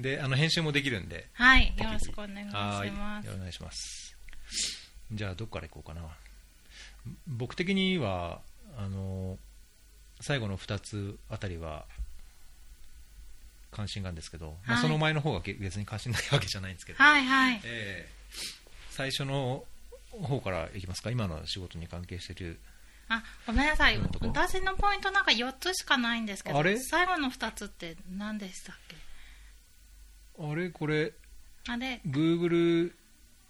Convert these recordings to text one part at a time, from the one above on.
であの編集もできるんで。はいよろしくお願いしはいますお願いします。じゃあどっからいこうかな。僕的にはあの最後の2つあたりは関心があるんですけど、まあ、はい。その前の方がけ別に関心ないわけじゃないんですけど、はいはい。えー最初の方からいきますか？今の仕事に関係している。あごめんなさい。私のポイントなんか4つしかないんですけどあれ？最後の2つって何でしたっけ？あれ？これあれ。Google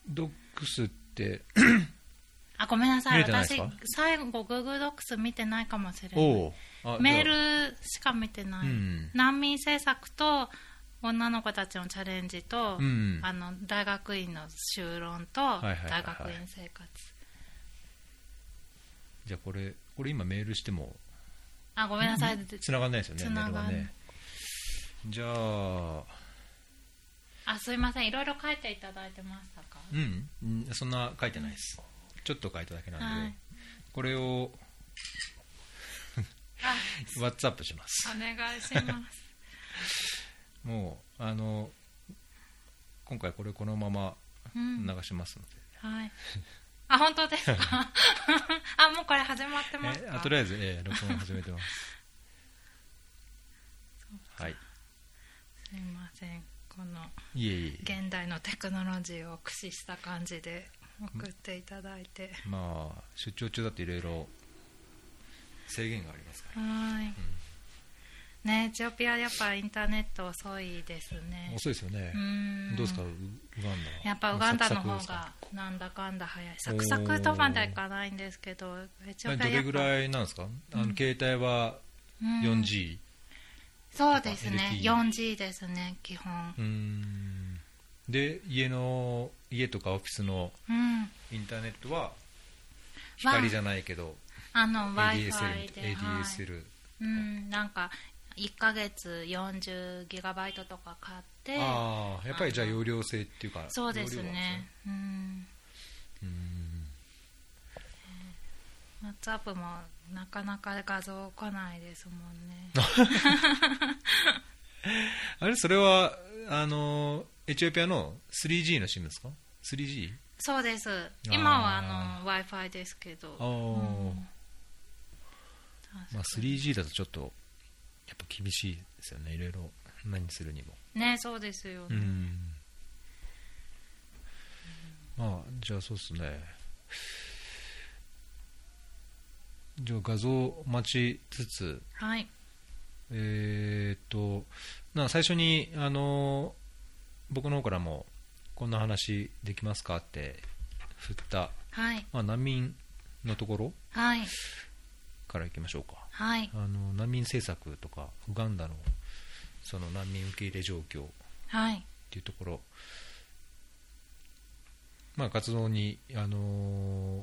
ドックスって あごめんなさい。私か？最後 Google ドックス見てないかもしれない。メールしか見てない、うん。難民政策と女の子たちのチャレンジと、うん。あの大学院の修論と大学院生活、じゃあこれこれ今メールしてもあごめんなさい。繋がんないですよね。メー繋がん。ないルはね。じゃああすいません。いろいろ書いていただいてましたか？うん、うんそんな書いてないです。ちょっと書いただけなんで、はい。これをあ WhatsApp します。お願いします。もうあの今回これこのままうん。流しますので、はい。あ本当ですか？あもうこれ始まってますあとりあえず、えー録音始めてます。はい。すいませんこの現代のテクノロジーを駆使した感じで送っていただいて。まあ出張中だっていろいろ制限がありますから、はい、ねエチオピアやっぱインターネット遅いですね。遅いですよね。う、ん。どうですかウウガンダは？やっぱウガンダの方がなんだかんだ早い。サクサクとまではいかないんですけどエチオピアどれぐらいなんですか？あの、携帯はうん。4G そうですね。LTE 4G ですね基本。で家の家とかオフィスのうん。インターネットは光じゃないけどあの ADSL, で、はい。ADSL うん、なんか1ヶ月40ギガバイトとか買ってああやっぱりじゃあ容量制っていうかそうです容量なん。ねうんうーん WhatsApp もなかなか画像来ないですもんね。あれそれはあのエチオピアの 3G の SIM ですか？3G? そうです。今はあの w i f i ですけど。うん。まあ、3G だとちょっとやっぱ厳しいですよね。いろいろ何するにも。ねそうですよね、うん。まあじゃあそうですねじゃあ画像待ちつつはい。えーっとな最初にあの僕の方からもこんな話できますかって振った、はい。まあ、難民のところはい。からいきましょうか。はい。あの難民政策とかウガンダのその難民受け入れ状況っはい。ていうところ、まあ、活動に、あのー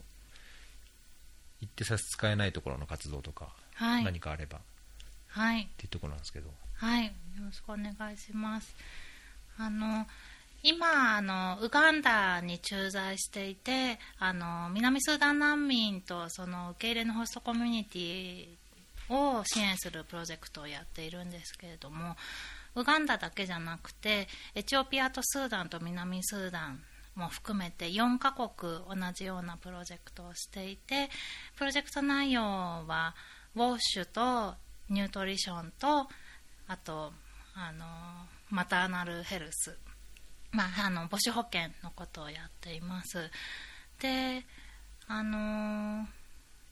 行って差し支えないところの活動とか、はい。何かあれば。っはい。ていうところなんですけど、はい。よろしくお願いします。あの今あのウガンダに駐在していてあの南スーダン難民とその受け入れのホストコミュニティを支援するプロジェクトをやっているんですけれどもウガンダだけじゃなくてエチオピアとスーダンと南スーダンも含めて4カ国同じようなプロジェクトをしていてプロジェクト内容はウォッシュとニュートリションとあとあのマターナルヘルス、まあ、あの母子保険のことをやっています。であの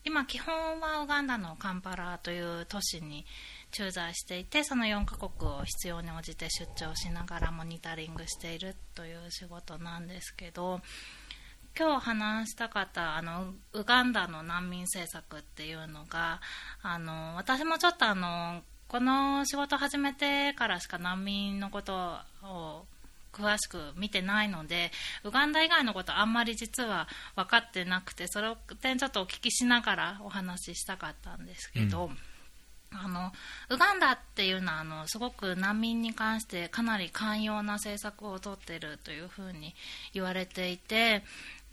今基本はウガンダのカンパラという都市に駐在していてその4カ国を必要に応じて出張しながらモニタリングしているという仕事なんですけど今日話したかったあのウガンダの難民政策っていうのがあの私もちょっとあのこの仕事始めてからしか難民のことを詳しく見てないのでウガンダ以外のことあんまり実は分かってなくてそれを点ちょっとお聞きしながらお話ししたかったんですけど、あのウガンダっていうのはあのすごく難民に関してかなり寛容な政策をとっているというふうに言われていて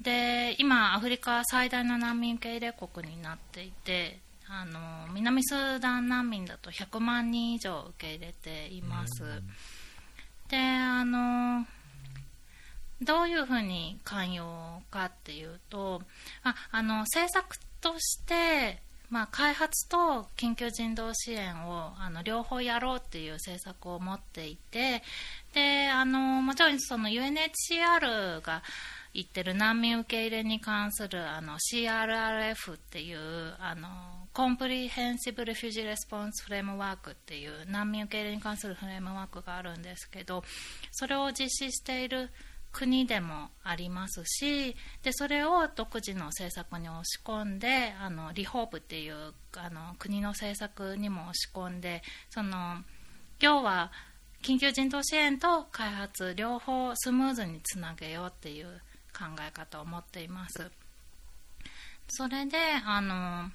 で今、アフリカ最大の難民受け入れ国になっていてあの南スーダン難民だと100万人以上受け入れています。であのどういうふうに寛容かっていうとああの政策としてまあ、開発と緊急人道支援をあの両方やろうっていう政策を持っていてであのもちろんその UNHCR が言ってる難民受け入れに関するあの CRRF っていうあの Comprehensive Refugee Response Framework っていう難民受け入れに関するフレームワークがあるんですけどそれを実施している国でもありますしでそれを独自の政策に押し込んであのリホープっていうあの国の政策にも押し込んでその要は緊急人道支援と開発両方スムーズにつなげようっていう考え方を持っています。それであの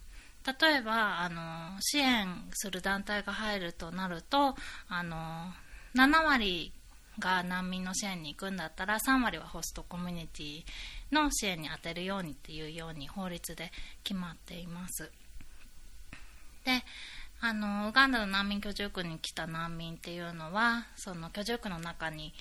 例えばあの支援する団体が入るとなるとあの7割が難民の支援に行くんだったら3割はホストコミュニティの支援に充てるようにっていうように法律で決まっています。であのウガンダの難民居住区に来た難民っていうのはその居住区の中に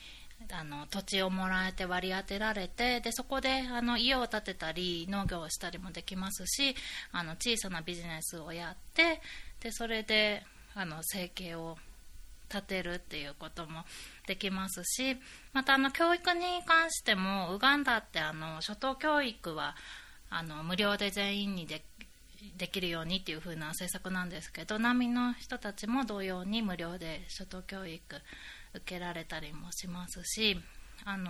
あの土地をもらえて割り当てられてでそこであの家を建てたり農業をしたりもできますしあの小さなビジネスをやってでそれであの生計を立てるっていうこともできますしまたあの教育に関してもウガンダってあの初等教育はあの無料で全員にでできるようにっていう風な政策なんですけど難民の人たちも同様に無料で初等教育受けられたりもしますしあの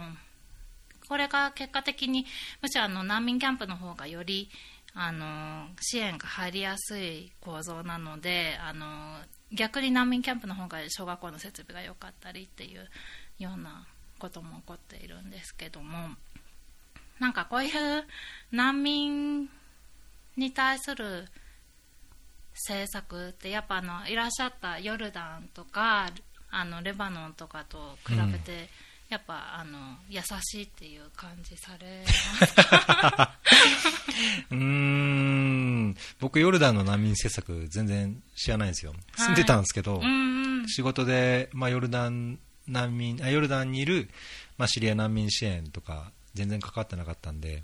これが結果的にむしろあの難民キャンプの方がよりあの支援が入りやすい構造なのであの逆に難民キャンプの方が小学校の設備が良かったりっていうようなことも起こっているんですけどもなんかこういう難民に対する政策ってやっぱあのいらっしゃったヨルダンとかあのレバノンとかと比べて、うん、やっぱあの優しいっていう感じされますか？うん。僕ヨルダンの難民政策全然知らないんですよ。住んでたんですけど、はい、仕事で、まあ、ヨルダン難民あヨルダンにいる、まあ、シリア難民支援とか全然関わってなかったんで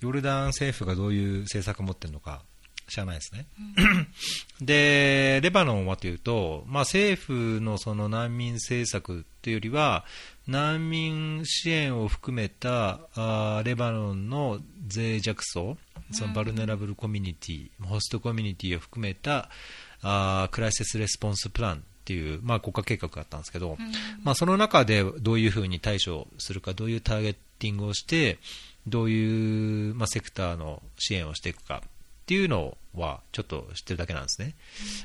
ヨルダン政府がどういう政策を持ってるのか知らないですね。うん、で、レバノンはというと、まあ、政府のその難民政策というよりは、難民支援を含めたあレバノンの脆弱層、その vulnerable community、ホストコミュニティを含めたあ crisis response plan っていう、まあ、国家計画があったんですけど、うん、まあ、その中でどういうふうに対処するか、どういうターゲッティングをして、どういう、まあ、セクターの支援をしていくかっていうのはちょっと知ってるだけなんですね。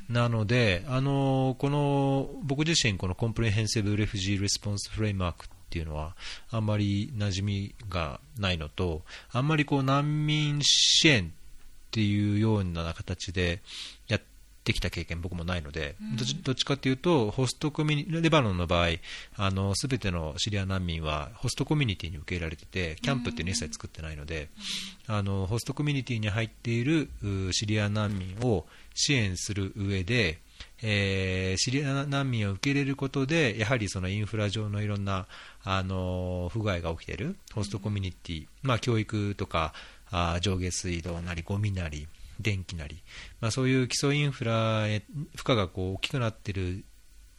なので、あのこの僕自身、この Comprehensive Refugee Response Framework っていうのはあんまり馴染みがないのと、あんまりこう難民支援っていうような形でやってきた経験、僕もないので、うん、どっちかというと、ホストコミュニレバノンの場合、すべてのシリア難民はホストコミュニティに受け入れられてて、キャンプっていうの一切作ってないので、あのホストコミュニティに入っているシリア難民を支援する上で、えー、シリア難民を受け入れることで、やはりそのインフラ上のいろんなあの不具合が起きているホストコミュニティ、まあ、教育とかあ上下水道なりゴミなり電気なり、まあ、そういう基礎インフラへ負荷がこう大きくなっている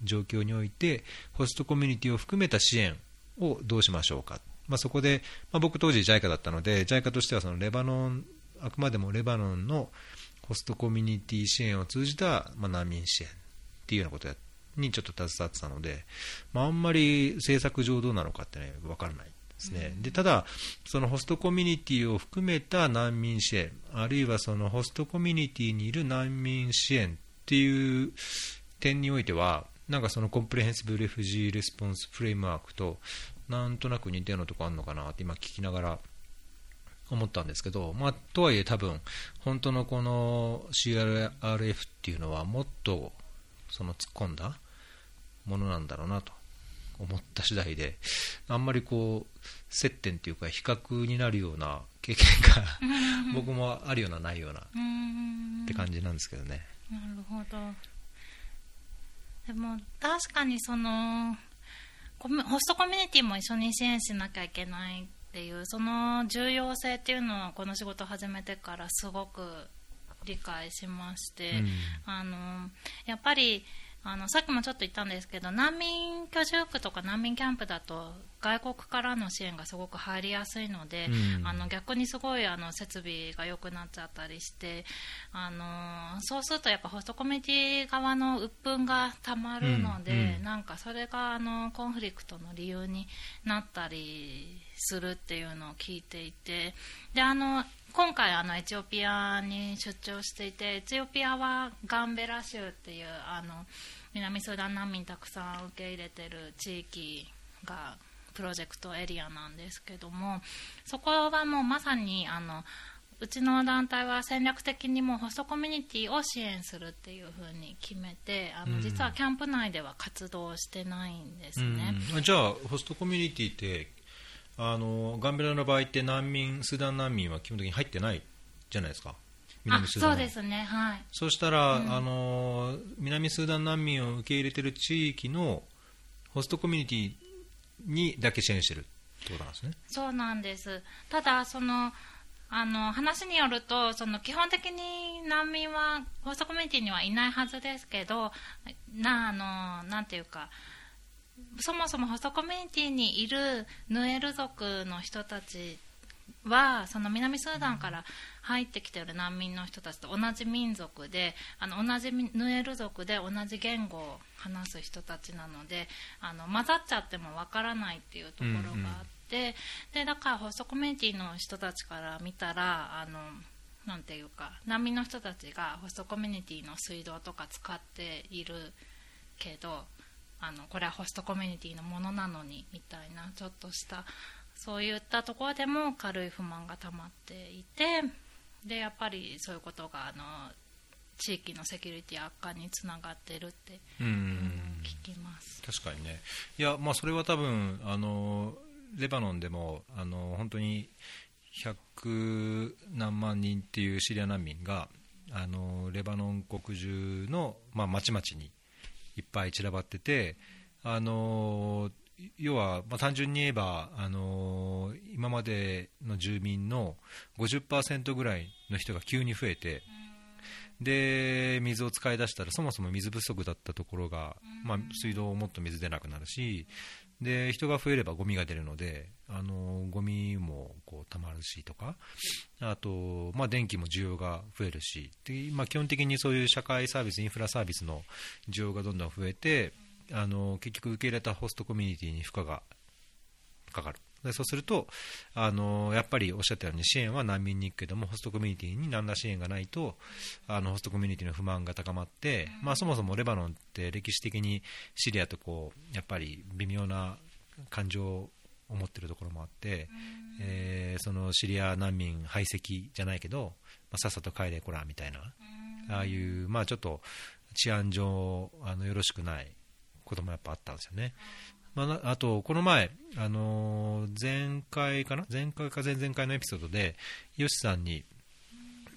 状況においてホストコミュニティを含めた支援をどうしましょうか、まあ、そこで、まあ、僕当時 JICA だったので JICA としてはそのレバノンあくまでもレバノンのホストコミュニティ支援を通じた、まあ、難民支援っていうようなことにちょっと携わってたので、まあ、あんまり政策上どうなのかってね分からない。ですね、でただ、そのホストコミュニティを含めた難民支援、あるいはそのホストコミュニティにいる難民支援っていう点においては、なんかその Comprehensive Refugee Response Framework となんとなく似たようなとこあるのかなって今聞きながら思ったんですけど、まあ、とはいえ多分本当のこの CRRF っていうのはもっとその突っ込んだものなんだろうなと。思った次第であんまりこう接点というか比較になるような経験が僕もあるようなないようなって感じなんですけどね。なるほど。でも確かにそのホストコミュニティも一緒に支援しなきゃいけないっていうその重要性っていうのはこの仕事を始めてからすごく理解しまして、うん。あのやっぱりあのさっきもちょっと言ったんですけど難民居住区とか難民キャンプだと外国からの支援がすごく入りやすいので、うん。あの逆にすごいあの設備が良くなっちゃったりしてあのそうするとやっぱホストコミュニティ側の鬱憤がたまるので、うんうん。なんかそれがあのコンフリクトの理由になったりするっていうのを聞いていてであの今回あのエチオピアに出張していてエチオピアはガンベラ州っていうあの南スーダン難民たくさん受け入れてる地域がプロジェクトエリアなんですけどもそこはもうまさにあのうちの団体は戦略的にもホストコミュニティを支援するっていうふうに決めてあの、うん実はキャンプ内では活動してないんですね。うんじゃあホストコミュニティってあのガンベラの場合って難民スーダン難民は基本的に入ってないじゃないですか。あ南スーダンは。そうですね。はい。そうしたら、あの南スーダン難民を受け入れている地域のホストコミュニティにだけ支援してるってことなんですね。そうなんです。ただそのあの話によるとその基本的に難民はホストコミュニティにはいないはずですけどなあのなんていうかそもそもホストコミュニティにいるヌエル族の人たちはその南スーダンから入ってきている難民の人たちと同じ民族であの同じヌエル族で同じ言語を話す人たちなのであの混ざっちゃってもわからないっていうところがあって、でだからホストコミュニティの人たちから見たらあのなんていうか難民の人たちがホストコミュニティの水道とか使っているけどあのこれはホストコミュニティのものなのにみたいなちょっとしたそういったところでも軽い不満が溜まっていてでやっぱりそういうことがあの地域のセキュリティ悪化につながってるってうん聞きます。確かにねいや、まあ、それは多分あのレバノンでもあの本当に100何万人っていうシリア難民があのレバノン国中の、まあ、町々にいっぱい散らばっててあの要は、まあ、単純に言えばあの今までの住民の50%ぐらいの人が急に増えてで水を使い出したらそもそも水不足だったところが、まあ、水道をもっと水出なくなるしで人が増えればゴミが出るのであのゴミもこう溜まるしとかあと、まあ、電気も需要が増えるしで、まあ、基本的にそういう社会サービスインフラサービスの需要がどんどん増えてあの結局受け入れたホストコミュニティに負荷がかかる。でそうするとあのやっぱりおっしゃったように支援は難民に行くけどもホストコミュニティに何ら支援がないとあのホストコミュニティの不満が高まって、まあ、そもそもレバノンって歴史的にシリアとこうやっぱり微妙な感情を持ってるところもあって、えーそのシリア難民排斥じゃないけど、まあ、さっさと帰れこらみたいな。ああいう、まあ、ちょっと治安上あのよろしくないこともやっぱあったんですよね。まあな、あと、この前、あのー前回かな？前回か前々回のエピソードで、ヨシさんに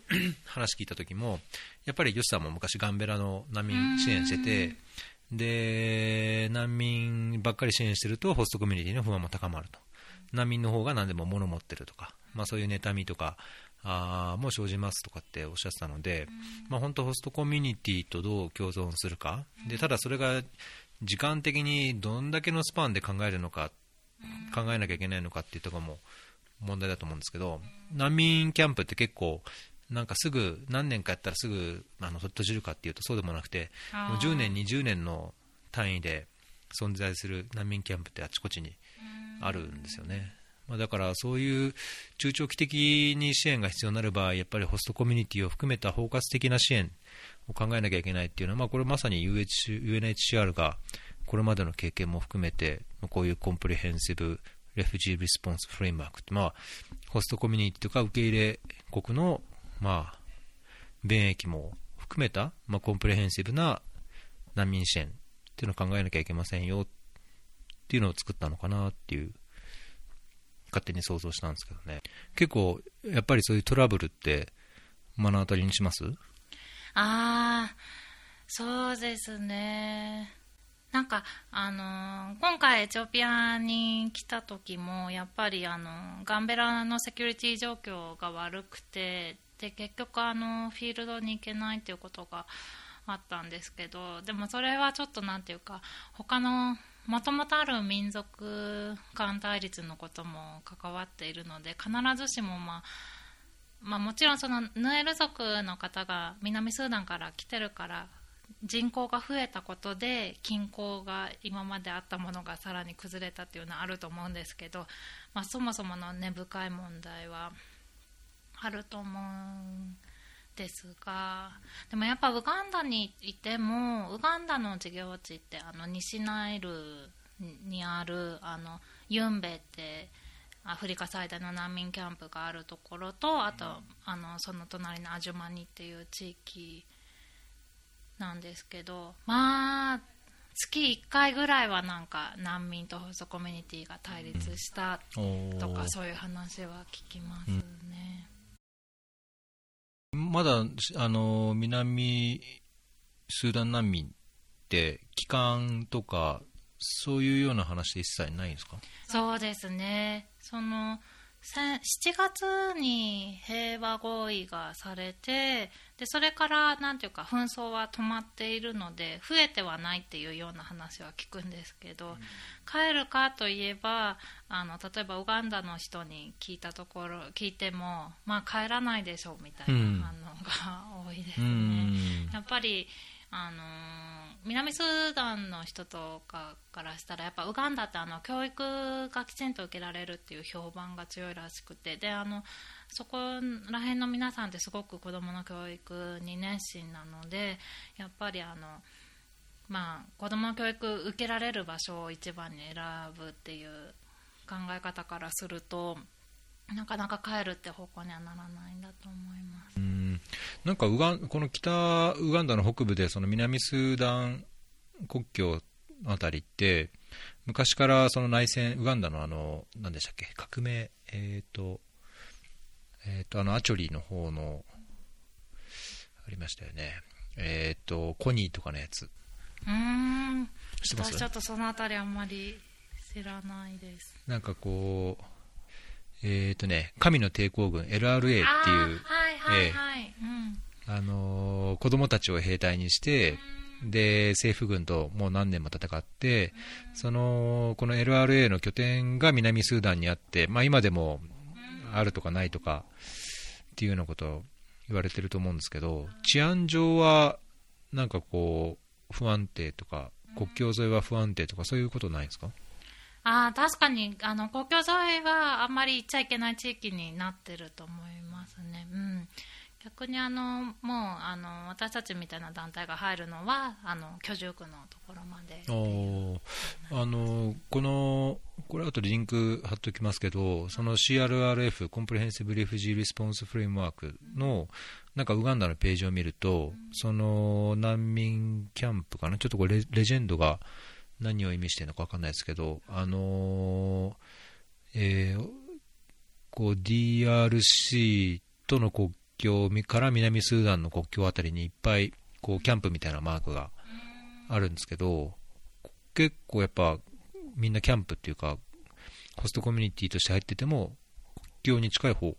話聞いた時も、やっぱりヨシさんも昔ガンベラの難民支援してて、で、難民ばっかり支援してると、ホストコミュニティの不安も高まると。難民の方が何でも物持ってるとか、まあそういう妬みとか、あーもう生じますとかっておっしゃってたので、まあ本当ホストコミュニティとどう共存するか。で、ただそれが時間的にどんだけのスパンで考えるのか、考えなきゃいけないのかっていうところも問題だと思うんですけど、難民キャンプって結構、なんかすぐ、何年かやったらすぐあの閉じるかっていうとそうでもなくて、もう10年、20年の単位で存在する難民キャンプってあちこちにあるんですよね。まあ、だからそういう中長期的に支援が必要になる場合、やっぱりホストコミュニティを含めた包括的な支援を考えなきゃいけないっていうのは、まあ、これまさに UNHCR がこれまでの経験も含めて、こういう Comprehensive Refugee Response Framework って、まあ、ホストコミュニティとか受け入れ国の、まあ、便益も含めた、まあ、コンプレヘンシブな難民支援っていうのを考えなきゃいけませんよっていうのを作ったのかなっていう勝手に想像したんですけどね。結構やっぱりそういうトラブルって目の当たりにします？ああそうですね。なんか、あのー今回エチオピアに来た時もやっぱり、あのーガンベラのセキュリティ状況が悪くてで結局、あのーフィールドに行けないということがあったんですけどでもそれはちょっとなんていうか他のもともとある民族間対立のことも関わっているので必ずしも、まあまあ、もちろんそのヌエル族の方が南スーダンから来てるから人口が増えたことで均衡が今まであったものがさらに崩れたっていうのはあると思うんですけど、まあ、そもそもの根深い問題はあると思うんですがでもやっぱウガンダにいてもウガンダの事業地ってあの西ナイルにあるあのユンベってアフリカ最大の難民キャンプがあるところとあと、あのその隣のアジュマニっていう地域なんですけどまあ月1回ぐらいはなんか難民とホストコミュニティが対立したとか、そういう話は聞きますね。まだあの南スーダン難民って帰還とかそういうような話で一切ないんですか？そうですねそのせ7月に平和合意がされてでそれからなんていうか紛争は止まっているので増えてはないっていうような話は聞くんですけど、帰るかといえばあの例えばウガンダの人に聞いたところ聞いてもまあ帰らないでしょうみたいなうん。反応が多いですうね。ん。やっぱり、あの南スーダンの人とかからしたらやっぱウガンダってあの教育がきちんと受けられるっていう評判が強いらしくてであのそこら辺の皆さんってすごく子どもの教育に熱心なのでやっぱりあの、まあ、子どもの教育受けられる場所を一番に選ぶっていう考え方からするとなかなか帰るって方向にはならないんだと思います。うん。なんかウガンこの北ウガンダの北部でその南スーダン国境あたりって昔からその内戦ウガンダのあの何でしたっけ革命えっ、とえっ、とあのアチョリの方のありましたよね。えっ、とコニーとかのやつ。うーん。私ちょっとそのあたりあんまり知らないです。なんかこうえっ、とね神の抵抗軍 LRA っていうあのー子供たちを兵隊にして、で政府軍ともう何年も戦って、そのこの LRA の拠点が南スーダンにあって、まあ、今でもあるとかないとかっていうようなことを言われてると思うんですけど、治安上はなんかこう、不安定とか、国境沿いは不安定とか、そういうことないですか？あ確かにあの国境沿いはあんまり行っちゃいけない地域になってると思いますね。うん。逆にあのもうあの私たちみたいな団体が入るのはあの居住区のところまであのこのこれ後でリンク貼っておきますけどその CRRF Comprehensive Refugee Response Framework のなんかウガンダのページを見ると、その難民キャンプかな？ちょっとこれレジェンドが何を意味してるのか分かんないですけどあのーえーこう DRC との国境から南スーダンの国境あたりにいっぱいこうキャンプみたいなマークがあるんですけど結構やっぱみんなキャンプっていうかホストコミュニティとして入ってても国境に近い方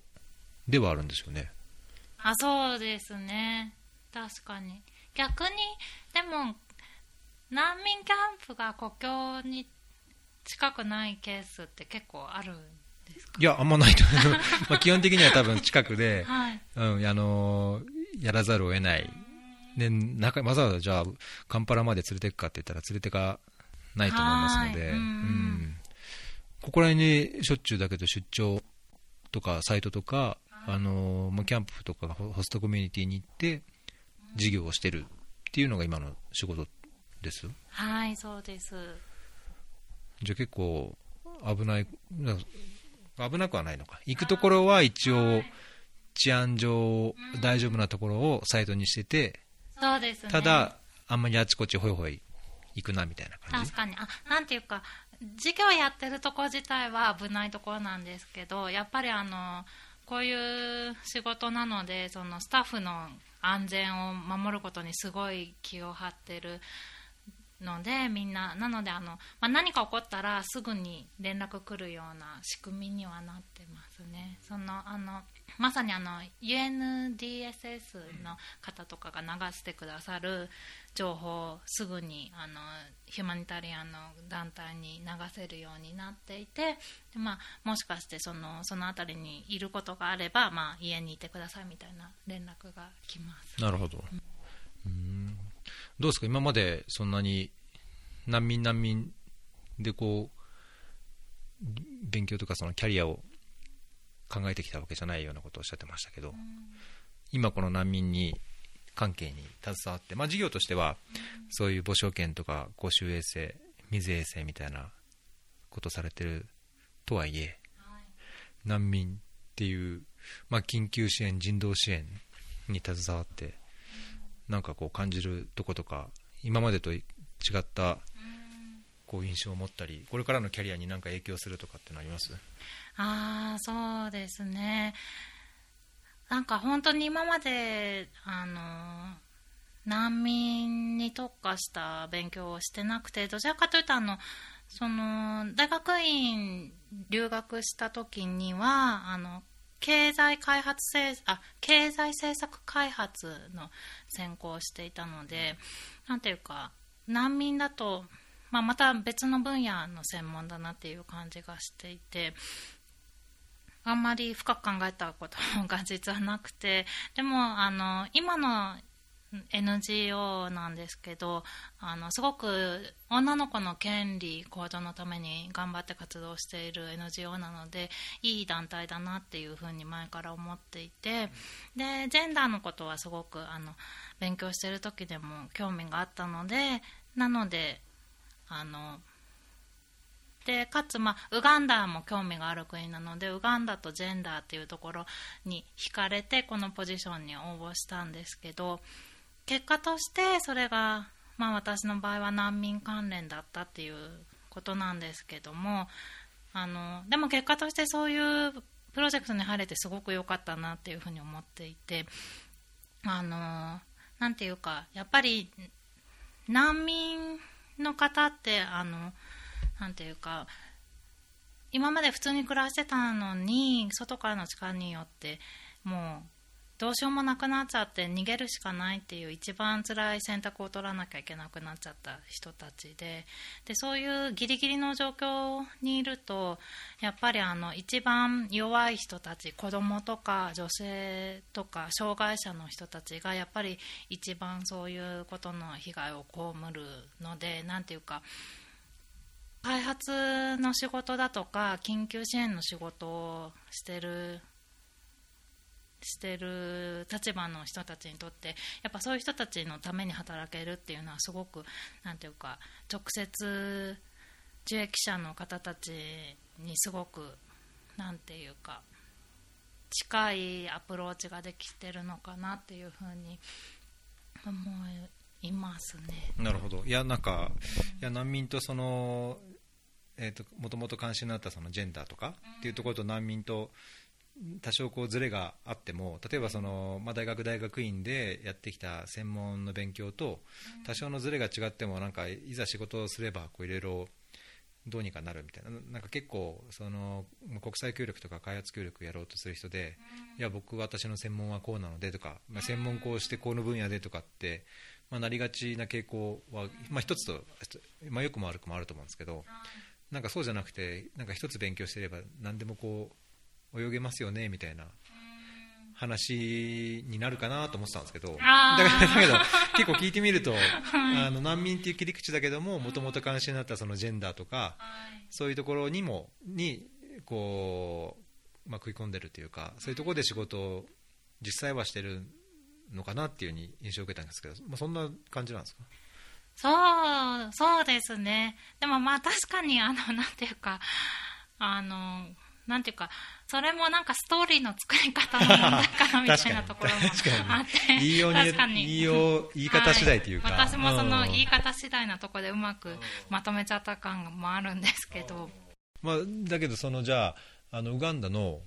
ではあるんですよね。あそうですね。確かに。逆にでも難民キャンプが国境に近くないケースって結構あるんですか？いやあんまないと思う まあ基本的には多分近くで、はい。うんあのーやらざるを得ない。で中わざわざじゃあカンパラまで連れてくかって言ったら連れてかないと思いますので、はい。うん。うん。ここら辺にしょっちゅうだけど出張とかサイトとか、あのーもうキャンプとかホホストコミュニティに行って事業をしてるっていうのが今の仕事です？はいそうです。じゃあ結構危ないな危なくはないのか。行くところは一応治安上大丈夫なところをサイトにしててそうですね。ただあんまりあちこちほいほい行くなみたいな感じ？確かに。あなんていうか授業やってるとこ自体は危ないところなんですけどやっぱりあのこういう仕事なのでそのスタッフの安全を守ることにすごい気を張ってるのでみんななのであの、まあ、何か起こったらすぐに連絡来るような仕組みにはなってますね。そのあのまさにあの UNDSS の方とかが流してくださる情報をすぐにあのヒューマニタリアンの団体に流せるようになっていてで、まあ、もしかしてそのその辺りにいることがあれば、まあ、家にいてくださいみたいな連絡が来ます。なるほど、うん、どうですか？今までそんなに難民難民でこう勉強とかそのキャリアを考えてきたわけじゃないようなことをおっしゃってましたけど、今この難民に関係に携わって、まあ、事業としては、そういう母証券とか公衆衛生、水衛生みたいなことされてるとはいえ、難民っていう、まあ、緊急支援、人道支援に携わって、なんかこう感じるとことか、今までと違ったこう印象を持ったり、これからのキャリアに何か影響するとかってのあります？ああそうですね。なんか本当に今まであの難民に特化した勉強をしてなくてどちらかというとあのその大学院留学した時にはあの経済開発あ経済政策開発の専攻をしていたのでなんていうか難民だと、まあ、また別の分野の専門だなっていう感じがしていてあんまり深く考えたことが実はなくてでもあの今の NGO なんですけどあのすごく女の子の権利向上のために頑張って活動している NGO なのでいい団体だなっていうふうに前から思っていてでジェンダーのことはすごくあの勉強してる時でも興味があったのでなのであのでかつ、まあ、ウガンダも興味がある国なのでウガンダとジェンダーっていうところに惹かれてこのポジションに応募したんですけど結果としてそれが、まあ、私の場合は難民関連だったっていうことなんですけどもあのでも結果としてそういうプロジェクトに入れてすごく良かったなっていうふうに思っていてあのなんていうかやっぱり難民の方ってあのなんていうか今まで普通に暮らしてたのに外からの力によってもうどうしようもなくなっちゃって逃げるしかないっていう一番辛い選択を取らなきゃいけなくなっちゃった人たちででそういうギリギリの状況にいるとやっぱりあの一番弱い人たち子供とか女性とか障害者の人たちがやっぱり一番そういうことの被害を被るので何ていうか開発の仕事だとか緊急支援の仕事をしてるしてる立場の人たちにとってやっぱそういう人たちのために働けるっていうのはすごくなんていうか直接受益者の方たちにすごくなんていうか近いアプローチができてるのかなっていうふうに思いますね。なるほどいやなんか、いや難民とそのえーと、もともと関心のあったそのジェンダーとかっていうところと難民と多少こうずれがあっても例えばその、まあ、大学大学院でやってきた専門の勉強と多少のずれが違ってもなんかいざ仕事をすればいろいろどうにかなるみたいな。なんか結構その国際協力とか開発協力やろうとする人でいや僕私の専門はこうなのでとか、まあ、専門校してこの分野でとかって、まあ、なりがちな傾向は、まあ、一つと、まあ、よくも悪くもあると思うんですけどなんかそうじゃなくてなんか一つ勉強してれば何でもこう泳げますよねみたいな話になるかなと思ってたんですけど。だけど結構聞いてみると、あの難民っていう切り口だけどももともと関心のあったそのジェンダーとか、そういうところにもにこう、まあ、食い込んでるというかそういうところで仕事を実際はしてるのかなっていうに印象を受けたんですけど、まあ、そんな感じなんですか？そう、そうですね。でもまあ確かに、あの、なんていうか、あの、なんていうか、それもなんかストーリーの作り方の問題かなみたいなところもあって、言いように言いよう言い方次第というか、はい、私もその言い方次第なところでうまくまとめちゃった感もあるんですけど。まあ、だけど、そのじゃあ、あのウガンダの、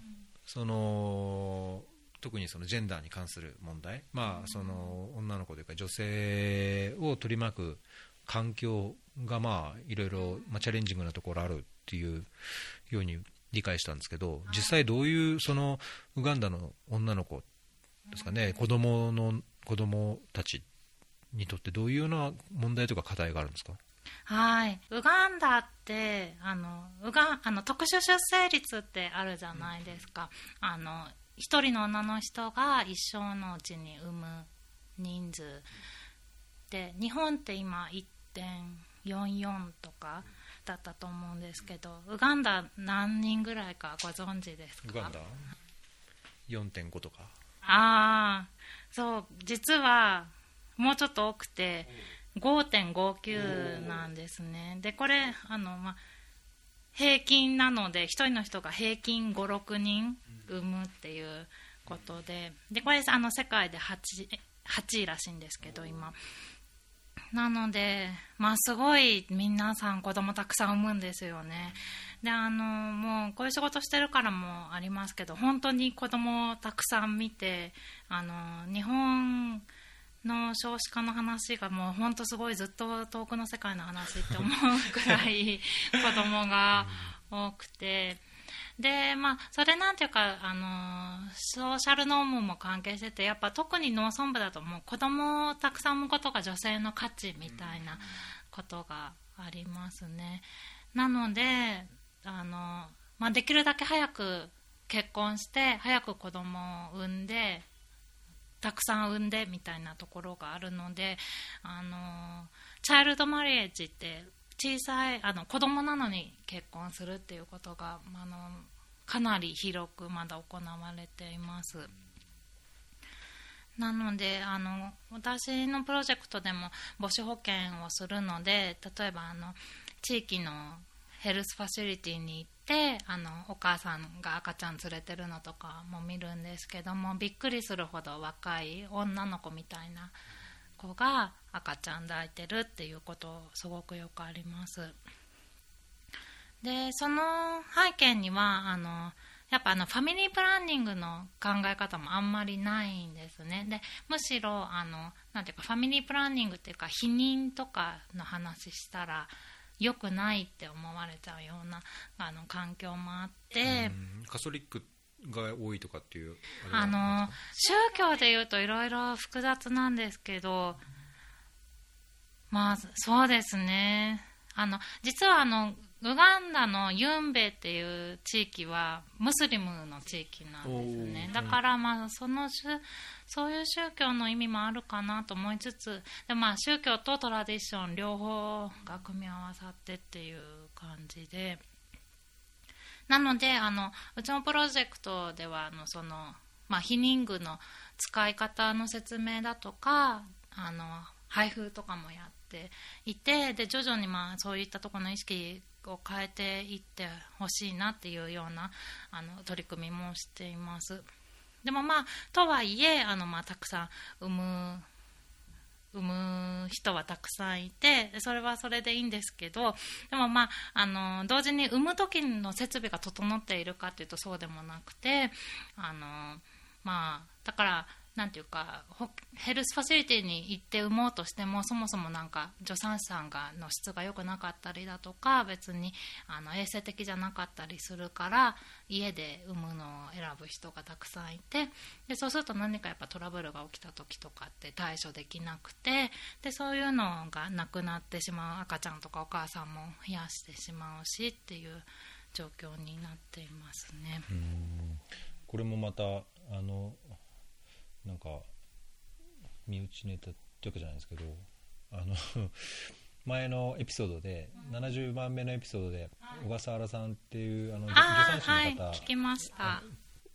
その特にそのジェンダーに関する問題、まあ、その女の子というか女性を取り巻く環境がまあいろいろ、まあ、チャレンジングなところあるっていうように理解したんですけど実際どういうそのウガンダの女の子ですかね子供の子供たちにとってどういうような問題とか課題があるんですか？はい。ウガンダってあのウガあの特殊出生率ってあるじゃないですか、あの一人の女の人が一生のうちに産む人数。で日本って今1.44とかだったと思うんですけどウガンダ何人ぐらいかご存知ですか？ウガンダ？4.5とか？ああそう実はもうちょっと多くて5.59なんですね。でこれあの、ま、平均なので1人の人が平均56人産むっていうことででこれあの世界で 8, 8位らしいんですけど今なので、まあ、すごい皆さん子供たくさん産むんですよねであのもうこういう仕事してるからもありますけど本当に子供をたくさん見てあの日本の少子化の話がもう本当すごいずっと遠くの世界の話って思うくらい子供が多くて。でまあ、それなんていうかあのソーシャルノームも関係しててやっぱ特に農村部だともう子供をたくさん産むことが女性の価値みたいなことがありますね。なのであの、まあ、できるだけ早く結婚して早く子供を産んでたくさん産んでみたいなところがあるのであのチャイルドマリエージって小さいあの子供なのに結婚するっていうことがまあのかなり広くまだ行われています。なのであの私のプロジェクトでも母子保健をするので例えばあの地域のヘルスファシリティに行ってあのお母さんが赤ちゃん連れてるのとかも見るんですけどもびっくりするほど若い女の子みたいな子が赤ちゃん抱いてるっていうことすごくよくあります。でその背景にはあのやっぱあのファミリープランニングの考え方もあんまりないんですね。でむしろあのなんていうかファミリープランニングっていうか避妊とかの話したら良くないって思われちゃうようなあの環境もあって。カソリックが多いとかっていうあの宗教でいうといろいろ複雑なんですけどまあそうですね。あの実はあのウガンダのユンベっていう地域はムスリムの地域なんですね。だからまあそのそういう宗教の意味もあるかなと思いつつで、まあ、宗教とトラディション両方が組み合わさってっていう感じで。なのであのうちのプロジェクトではあのその、まあ、避妊具の使い方の説明だとかあの配布とかもやっていてで徐々にまあそういったところの意識を変えていってほしいなっていうようなあの取り組みもしています。でもまあとはいえあの、まあ、たくさん産む産む人はたくさんいてそれはそれでいいんですけどでもまああの同時に産む時の設備が整っているかというとそうでもなくてあのまあだからなんていうかヘルスファシリティに行って産もうとしてもそもそもなんか助産師さんがの質が良くなかったりだとか別にあの衛生的じゃなかったりするから家で産むのを選ぶ人がたくさんいてでそうすると何かやっぱトラブルが起きた時とかって対処できなくてでそういうのがなくなってしまう赤ちゃんとかお母さんも増やしてしまうしっていう状況になっていますね。これもまたあのなんか身内ネタってわけじゃないですけどあの 前のエピソードで、うん、70番目のエピソードで、小笠原さんっていうあの助産師の方、はい、聞きました。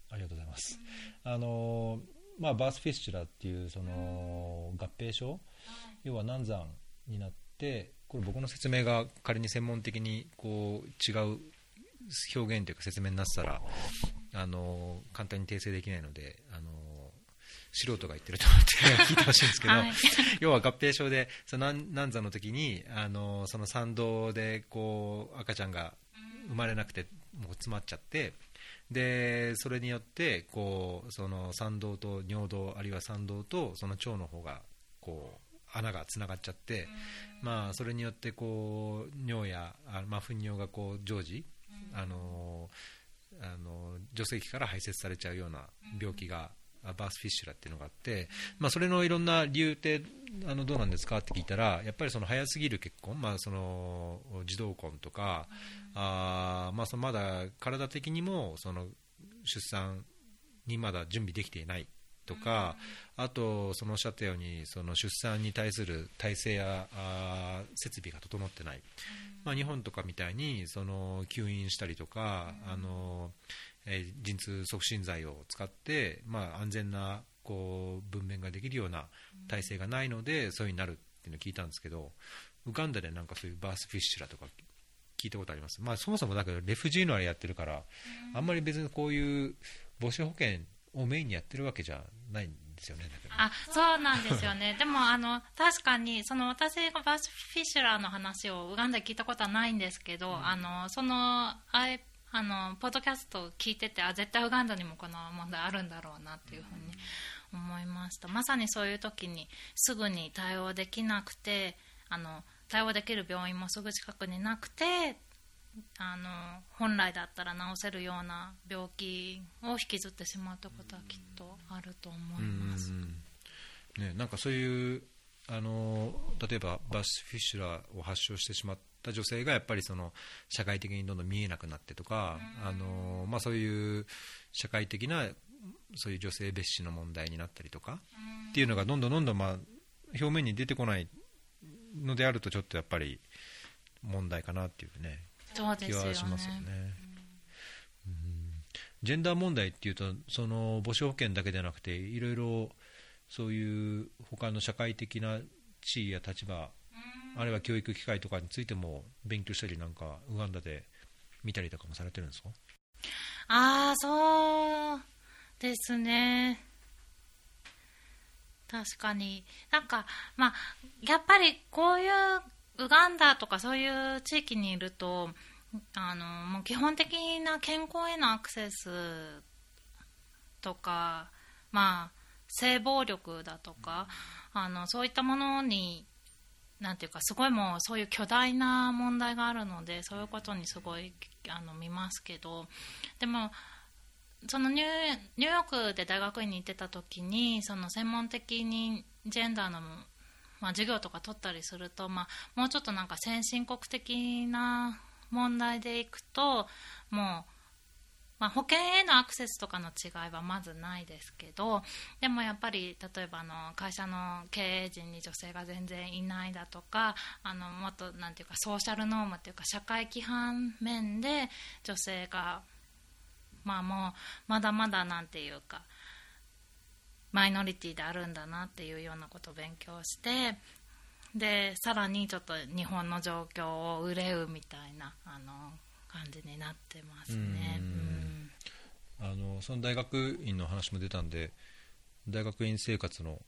ありがとうございます、うん、あのまあ、バースフィッシュラっていうその合併症、要は難産になってこれ僕の説明が仮に専門的にこう違う表現というか説明になってたらあの簡単に訂正できないのであの素人が言ってると思って聞いてほしいんですけど、はい、要は合併症でその難産の時にあのその産道でこう赤ちゃんが生まれなくてもう詰まっちゃってでそれによってこうその産道と尿道あるいは産道とその腸の方がこう穴がつながっちゃって、まあ、それによってこう尿やあ、まあ、糞尿がこう常時、あのあの除石器から排泄されちゃうような病気がバースフィッシュラっていうのがあって、まあ、それのいろんな理由ってあのどうなんですか？って聞いたらやっぱりその早すぎる結婚、まあ、その児童婚とか、あまあ、そのまだ体的にもその出産にまだ準備できていないとか、あと、そのおっしゃったようにその出産に対する体制やあ設備が整ってない、まあ、日本とかみたいにその吸引したりとか、あのえー、陣痛促進剤を使って、まあ、安全なこう分娩ができるような体制がないので、そういうになるっていうのを聞いたんですけど、ウガンダでなんかそういうバースフィッシュラとか聞いたことあります、まあ、そもそもだけどレフジーノアやってるから、あんまり別にこういう母子保険をメインにやってるわけじゃないんですよね。あそうなんですよね、でもあの確かにその私がバースフィッシュラーの話をウガンダで聞いたことはないんですけど、うん、あのそのああのポッドキャストを聞いててあ絶対ウガンダにもこの問題あるんだろうなっていうふうに思いました、まさにそういう時にすぐに対応できなくてあの対応できる病院もすぐ近くになくてあの本来だったら治せるような病気を引きずってしまうということはきっとあると思います、ね、なんかそういうあの例えばバスフィッシュラーを発症してしまった女性がやっぱりその社会的にどんどん見えなくなってとか、あのまあ、そういう社会的なそういう女性蔑視の問題になったりとかっていうのがどんどんどんどん、まあ、表面に出てこないのであるとちょっとやっぱり問題かなっていうね気はしますよね。うん、ジェンダー問題っていうとその母子保険だけではなくていろいろそういう他の社会的な地位や立場あるいは教育機会とかについても勉強したりなんかウガンダで見たりとかもされてるんですか？ああそうですね。確かに。なんかまあやっぱりこういうウガンダとかそういう地域にいるとあのもう基本的な健康へのアクセスとか、まあ、性暴力だとかあのそういったものになんていうかすごいもうそういう巨大な問題があるのでそういうことにすごいあの見ますけど。でもそのニューヨークで大学院に行ってた時にその専門的にジェンダーのまあ、授業とか取ったりすると、まあ、もうちょっとなんか先進国的な問題でいくともう、まあ、保険へのアクセスとかの違いはまずないですけどでもやっぱり例えばあの会社の経営陣に女性が全然いないだとかあのもっとなんていうかソーシャルノームというか社会規範面で女性がまあもうまだまだなんていうかマイノリティであるんだなっていうようなことを勉強してでさらにちょっと日本の状況を憂うみたいなあの感じになってますね。あのその大学院の話も出たんで大学院生活の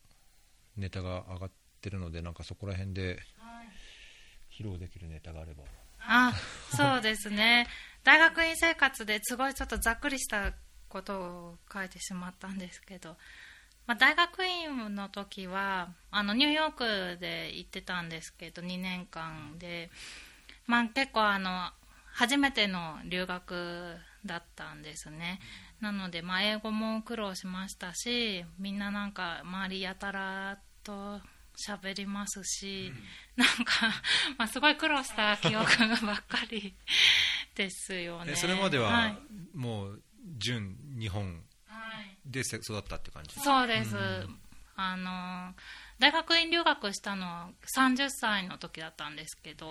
ネタが上がってるのでなんかそこら辺で披露できるネタがあれば。あそうですね 大学院生活ですごいちょっとざっくりしたことを書いてしまったんですけどまあ、大学院の時はあのニューヨークで行ってたんですけど2年間で、まあ、結構あの初めての留学だったんですね。なので、まあ、英語も苦労しましたしみんななんか周りやたらと喋りますし、うん、なんか、まあ、すごい苦労した記憶ばっかり ですよね。それまでは、もう純日本で育ったって感じ？そうです、うん、あの大学院留学したのは30歳の時だったんですけど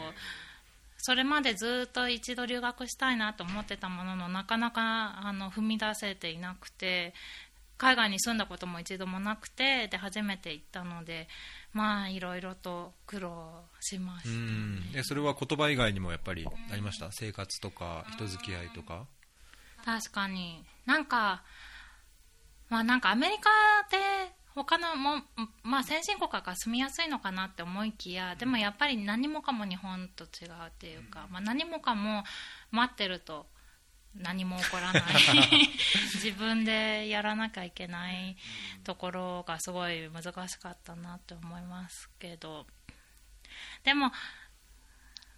それまでずっと一度留学したいなと思ってたもののなかなかあの踏み出せていなくて海外に住んだことも一度もなくてで初めて行ったのでまあいろいろと苦労しました、ね、それは言葉以外にもやっぱりありました、生活とか人付き合いとか？確かに。なんかまあなんかアメリカで他のも、まあ、先進国が住みやすいのかなって思いきやでもやっぱり何もかも日本と違うっていうか、まあ、何もかも待ってると何も起こらない。自分でやらなきゃいけないところがすごい難しかったなって思いますけど。でも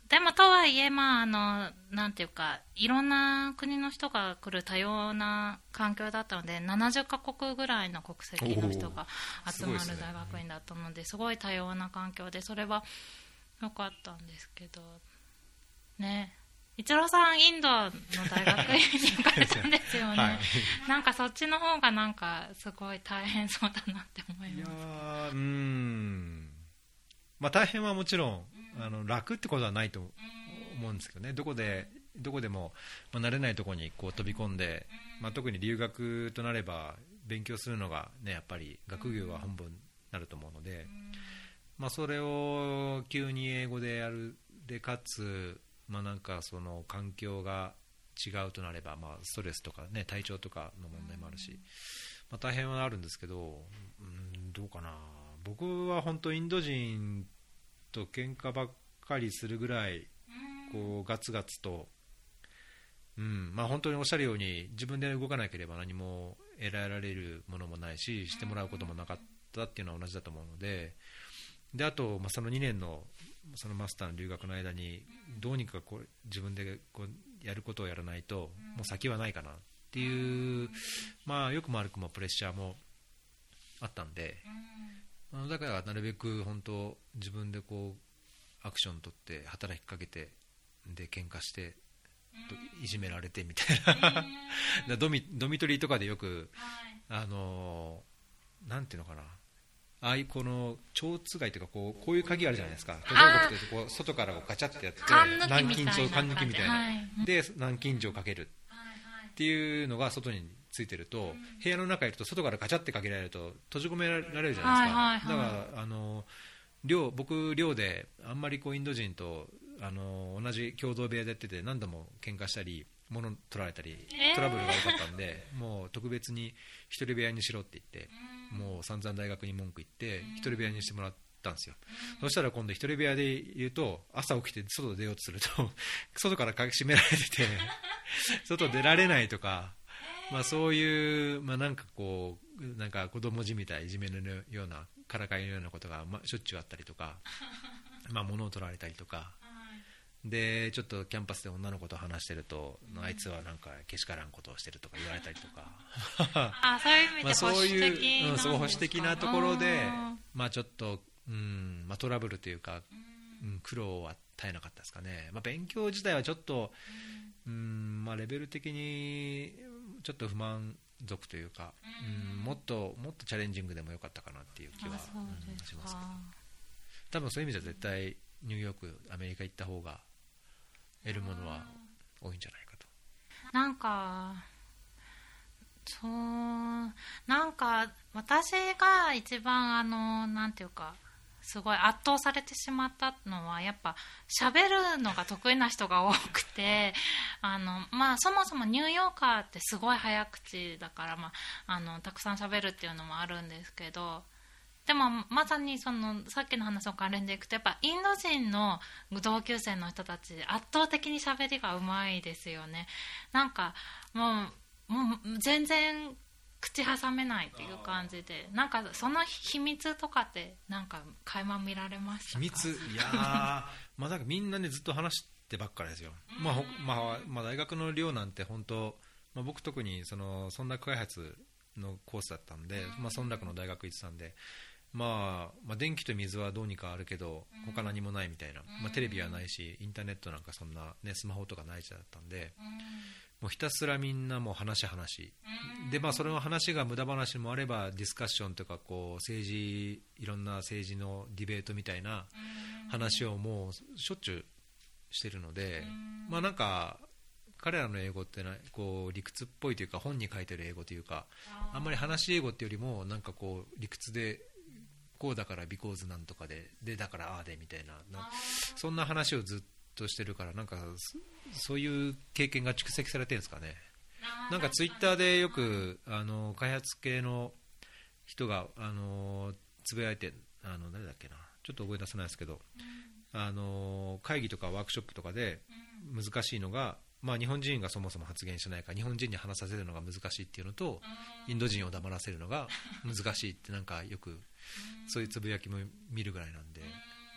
でもとはいえ、まあ、あの、なんていうか、いろんな国の人が来る多様な環境だったので、70カ国ぐらいの国籍の人が集まる大学院だったので、すごい多様な環境で、それは良かったんですけど、ね。一郎さん、インドの大学院に行かれたんですよね。はい、なんかそっちの方がなんかすごい大変そうだなって思います。いやうん。まあ大変はもちろんあの楽ってことはないと思うんですけどね、どこでどこでも、まあ、慣れないところにこう飛び込んで、まあ、特に留学となれば勉強するのが、ね、やっぱり学業は本分になると思うので、まあ、それを急に英語でやるでかつ、まあ、なんかその環境が違うとなれば、まあ、ストレスとか、ね、体調とかの問題もあるし、まあ、大変はあるんですけど、うん、どうかな。僕は本当インド人と喧嘩ばっかりするぐらいこうガツガツと、うん。まあ、本当におっしゃるように自分で動かなければ何も得られるものもないししてもらうこともなかったっていうのは同じだと思うので。であと、まあ、その2年のそのマスターの留学の間にどうにかこう自分でこうやることをやらないともう先はないかなっていう、まあ、よくも悪くもプレッシャーもあったんで、だからなるべく本当自分でこうアクション取って働きかけてで喧嘩していじめられてみたいな。ドミドミトリーとかでよく、あのなんていうのかな。ああいうこの蝶つがいというかこうこういう鍵あるじゃないですか。こう外からこうガチャってやって南京錠缶抜きみたいな、はい、で南京錠かける。っていうのが外についてると、部屋の中いると外からガチャってかけられると閉じ込められるじゃないですか、はいはいはい、だからあの寮僕寮であんまりこうインド人とあの同じ共同部屋でやってて何度も喧嘩したり物取られたりトラブルが多かったんで、えー、もう特別に一人部屋にしろって言って、もう散々大学に文句言って一人部屋にしてもらったんですよ、そしたら今度一人部屋で言うと朝起きて外出ようとすると外から閉められてて 外出られないとかまあ、そういう、まあ、なんかこうなんか子供じみたいいじめのようなからかいのようなことが、まあ、しょっちゅうあったりとか、まあ、物を取られたりとか、でちょっとキャンパスで女の子と話してると、うん、あいつはなんかけしからんことをしてるとか言われたりとか。あそういう意味で保守的まあ、そういう、うん、保守的なところで、まあ、ちょっと、うんまあ、トラブルというか、うん、苦労は絶えなかったですかね、まあ、勉強自体はちょっと、うんまあ、レベル的にちょっと不満足というか、うん、もっともっとチャレンジングでもよかったかなっていう気は、うん、します。けど多分そういう意味じゃ絶対ニューヨークアメリカ行った方が得るものは多いんじゃないかと。なんかそうなんか私が一番あのなんていうかすごい圧倒されてしまったのはやっぱ喋るのが得意な人が多くて あの、まあ、そもそもニューヨーカーってすごい早口だから、まあ、あのたくさん喋るっていうのもあるんですけどでもまさにそのさっきの話の関連でいくとやっぱインド人の同級生の人たち圧倒的に喋りがうまいですよね。なんかもうもう全然口挟めないっていう感じでなんかその秘密とかってなんか垣間見られました秘密？いや まあなんかみんなねずっと話してばっかりですよ、まあまあ、まあ大学の寮なんて本当、まあ、僕特にその村落開発のコースだったんで、まあ、村落の大学行ってたんで、まあ、まあ電気と水はどうにかあるけど他何もないみたいな、まあ、テレビはないしインターネットなんかそんな、ね、スマホとかない時代だったんで、もうひたすらみんなもう話話で、まあ、それの話が無駄話もあればディスカッションとかこう政治いろんな政治のディベートみたいな話をもうしょっちゅうしてるので、まあ、なんか彼らの英語ってなこう理屈っぽいというか本に書いてる英語というかあんまり話英語っていうよりもなんかこう理屈でこうだからビコーズなんとかででだからああでみたいなそんな話をずっとしてるからなんかそういう経験が蓄積されてるんですかね。なんかツイッターでよくあの開発系の人があのつぶやいてあの誰だっけな。ちょっと覚え出せないですけど、あの会議とかワークショップとかで難しいのがまあ、日本人がそもそも発言しないから日本人に話させるのが難しいっていうのとインド人を黙らせるのが難しいってなんかよくそういうつぶやきも見るぐらいなんで、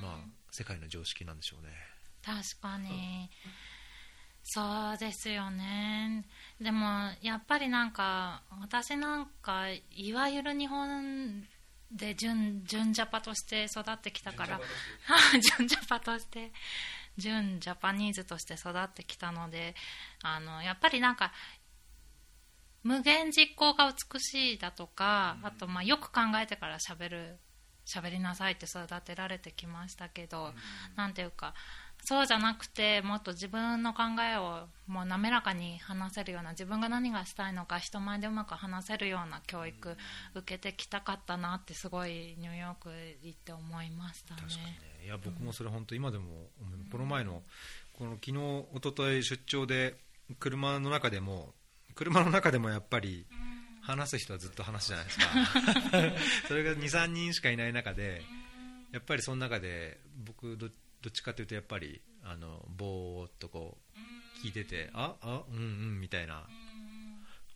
まあ、世界の常識なんでしょうね。確かに。そう。ですよね。でもやっぱりなんか私なんかいわゆる日本で純純ジャパとして育ってきたから。純ジャパとして。純ジャパニーズとして育ってきたのであのやっぱりなんか無限実行が美しいだとか、あとまあよく考えてから喋る喋りなさいって育てられてきましたけど、なんていうかそうじゃなくてもっと自分の考えをもう滑らかに話せるような自分が何がしたいのか人前でうまく話せるような教育受けてきたかったなってすごいニューヨーク行って思いましたね。確かにね。いや僕もそれ本当今でも思う。この前のこの昨日一昨日出張で車の中でも車の中でもやっぱり話す人はずっと話すじゃないですか。それが23人しかいない中でやっぱりその中で僕どどっちかというとやっぱりあのぼーっとこう聞いててああうんうんみたいな、ま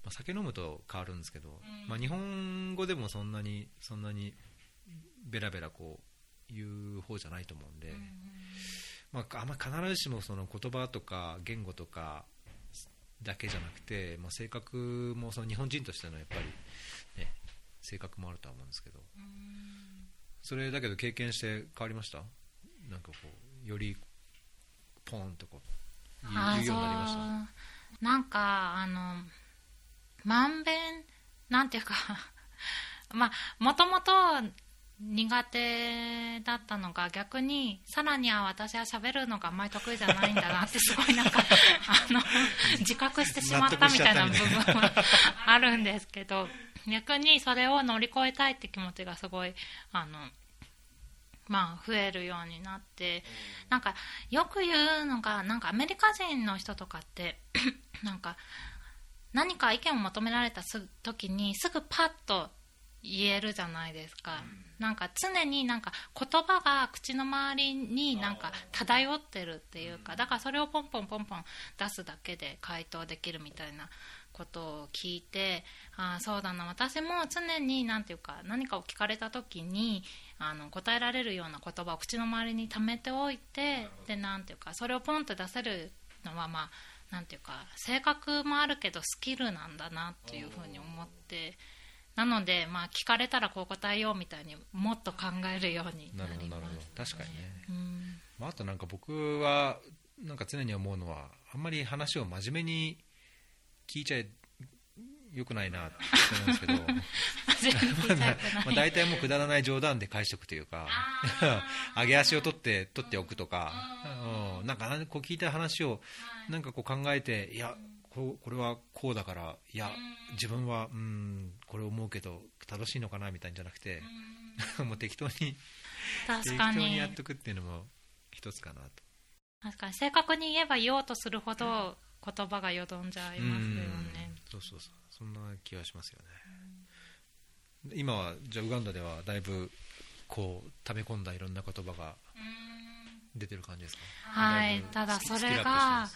あ、酒飲むと変わるんですけど、まあ、日本語でもそんなにそんなにベラベラこう言う方じゃないと思うんで、まあ、あんま必ずしもその言葉とか言語とかだけじゃなくて、まあ、性格もその日本人としてのやっぱり、ね、性格もあるとは思うんですけど、それだけど経験して変わりました？なんかこうよりポーンとこう言うようになりました？なんかあのまんべんなんていうか まあもともと苦手だったのが逆にさらには私は喋るのがあんまり得意じゃないんだなってすごいなんか あの自覚してしまったみたいな部分はあるんですけど逆にそれを乗り越えたいって気持ちがすごいあのまあ、増えるようになってなんかよく言うのがなんかアメリカ人の人とかって なんか何か意見を求められたす時にすぐパッと言えるじゃないですか、なんか常になんか言葉が口の周りになんか漂ってるっていうかだからそれをポンポンポンポン出すだけで回答できるみたいなことを聞いてああそうだな私も常に何ていうか何かを聞かれた時にあの答えられるような言葉を口の周りに溜めておいてでなんていうかそれをポンと出せるのはまあなんていうか性格もあるけどスキルなんだなっていうふうに思ってなので、まあ、聞かれたらこう答えようみたいにもっと考えるようになります、ね、なるほど。確かにね、うん。まあ、あとなんか僕はなんか常に思うのはあんまり話を真面目に聞いちゃよくないなって思うんですけど。まあ大体もうくだらない冗談で返しておくというか。上 げ足を取って取っておくとか、うん、なんかこう聞いた話をなんかこう考えていやここれはこうだからいや自分はうんこれ思うけど正しいのかなみたいじゃなくて もう適当に適当にやっとくっていうのも一つかなと。確かに。正確に言えば言おうとするほど言葉がよどんじゃいますよねそうそうそうそんな気がしますよね今はじゃあウガンダではだいぶこう溜め込んだいろんな言葉が出てる感じですか？はいただそれが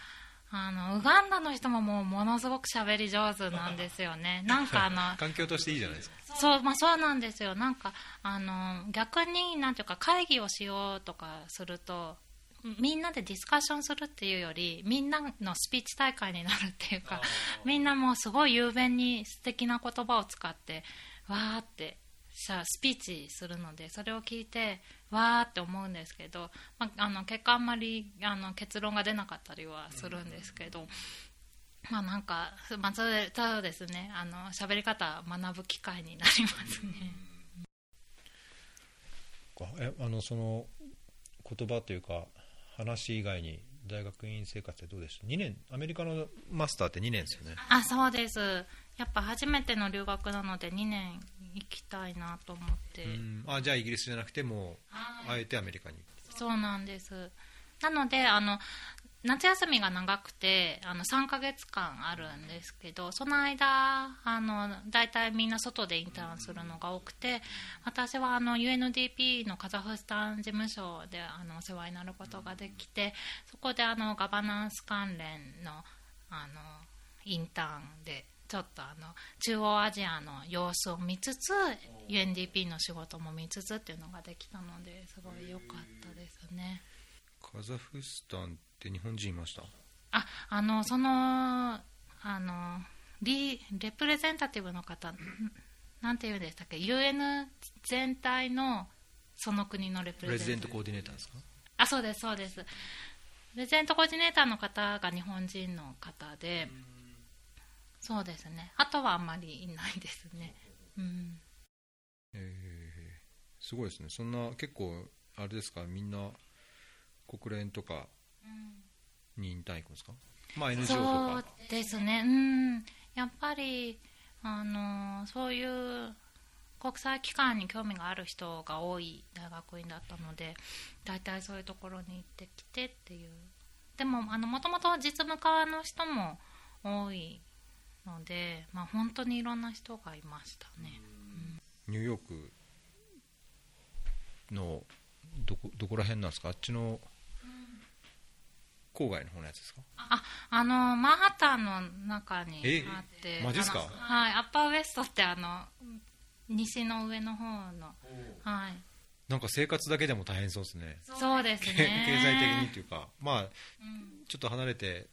あのウガンダの人ももうものすごく喋り上手なんですよね。なんかあの環境としていいじゃないですか。そうまあそうなんですよ。なんかあの逆になんていうか会議をしようとかすると。みんなでディスカッションするっていうよりみんなのスピーチ大会になるっていうかみんなもうすごい雄弁に素敵な言葉を使ってわーってスピーチするのでそれを聞いてわーって思うんですけど、まあ、あの結果あんまりあの結論が出なかったりはするんですけど、まあなんか、まあ、ただですね。あの喋り方学ぶ機会になりますね。えあのその言葉というか話以外に大学院生活ってどうでした？2年。アメリカのマスターって2年ですよね。あそうです。やっぱ初めての留学なので2年行きたいなと思って。あじゃあイギリスじゃなくてもあえてアメリカにそうなんです。なのであの夏休みが長くてあの3ヶ月間あるんですけどその間あの大体みんな外でインターンするのが多くて私はあの UNDP のカザフスタン事務所であのお世話になることができてそこであのガバナンス関連のあのインターンでちょっとあの中央アジアの様子を見つつ UNDP の仕事も見つつっていうのができたのですごい良かったですねカザフスタンって日本人いました？ああのそのあのリレプレゼンタティブの方んなんていうんでしたっけ？UN 全体のその国のレププレレゼントコーディネーターですか？あそうですそうです。プレゼントコーディネーターの方が日本人の方でそうですね。あとはあんまりいないですね。うん。えーすごいですね。そんな結構あれですか？みんな国連とかにインターン行くんですか？まあ NGO とそうかですね。うん。やっぱりあのそういう国際機関に興味がある人が多い大学院だったので大体そういうところに行ってきてっていう。でももともと実務家の人も多いので、まあ、本当にいろんな人がいましたね、ニューヨークのどこどこら辺なんですか？あっちの郊外の方のやつですか？ああのマンハッタンの中にえあってマジっすか？はいアッパーウエストってあの西の上の方のはい。なんか生活だけでも大変そうですね。そうですけね 経済的にっていうかまあうん。ちょっと離れて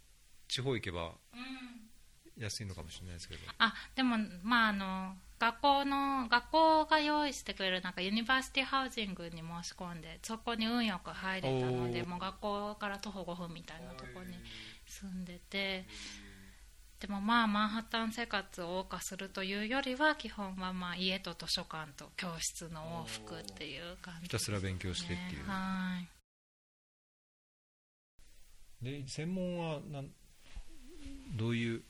地方行けばうん。安いのかもしれないですけど。あでもまああの学校の学校が用意してくれるなんかユニバーシティハウジングに申し込んでそこに運よく入れたのでもう学校から徒歩5分みたいなところに住んでてでもまあマンハッタン生活を謳歌するというよりは基本はまあ家と図書館と教室の往復っていう感じひたすら勉強してっていう。ねはい。で専門はなんどういう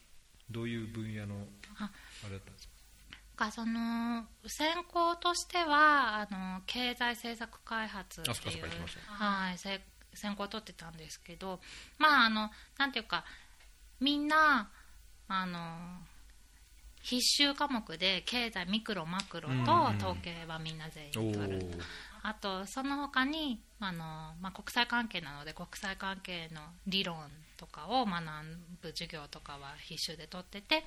どういう分野のああれだったんですか？がその専攻としてはあの経済政策開発っていうはいせ専攻を取ってたんですけどまああのなんていうかみんなあの必修科目で経済ミクロマクロと統計はみんな全お員取るー。あとその他にあの、まあ、国際関係なので国際関係の理論とかを学ぶ授業とかは必修で取ってて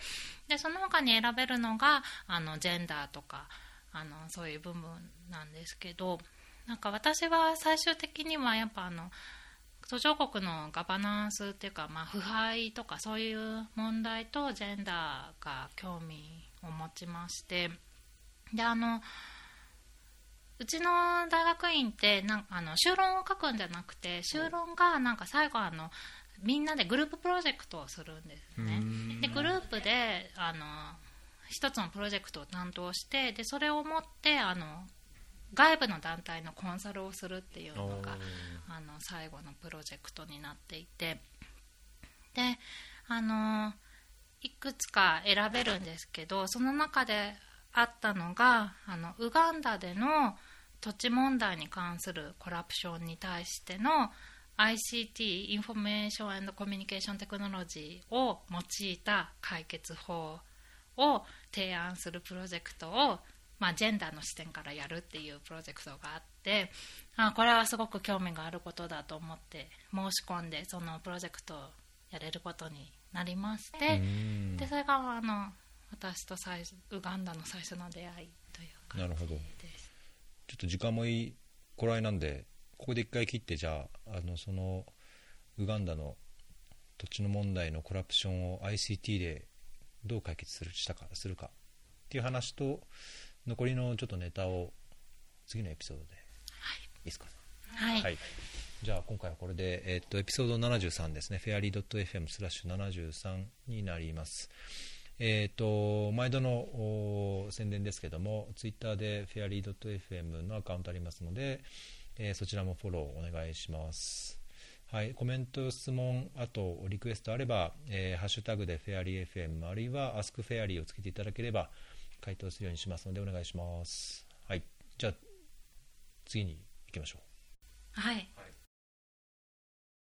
でその他に選べるのがあのジェンダーとかあのそういう部分なんですけどなんか私は最終的にはやっぱあの途上国のガバナンスっていうか、まあ、腐敗とかそういう問題とジェンダーが興味を持ちましてであのうちの大学院ってなんあの修論を書くんじゃなくて修論がなんか最後あのみんなでグループプロジェクトをするんですね。でグループであの一つのプロジェクトを担当してでそれを持ってあの外部の団体のコンサルをするっていうのがあの最後のプロジェクトになっていて。であのいくつか選べるんですけどその中であったのがあのウガンダでの土地問題に関する corruption に対しての ICT Information Communication Technology を用いた解決法を提案するプロジェクトを、まあ、ジェンダーの視点からやるっていうプロジェクトがあってあこれはすごく興味があることだと思って申し込んでそのプロジェクトをやれることになりまして、でそれがあの私と最初ウガンダの最初の出会いという感なるほど。じですちょっと時間もいい頃合いなんでここで一回切ってじゃああのそのウガンダの土地の問題のコラプションを ICT でどう解決するしたかするかっていう話と残りのちょっとネタを次のエピソードで、い、いですか？はい、はい、じゃあ今回はこれで、えっとエピソード73ですね。fairly.fm スラッシュ73になります。えっと毎度のお宣伝ですけどもツイッターで fairly.fm のアカウントありますので、えーそちらもフォローお願いしますはい、コメント、質問、あとリクエストあれば、えーハッシュタグで FairlyFM あるいは AskFairly をつけていただければ回答するようにしますのでお願いします。はい、じゃあ次に行きましょう。はいはい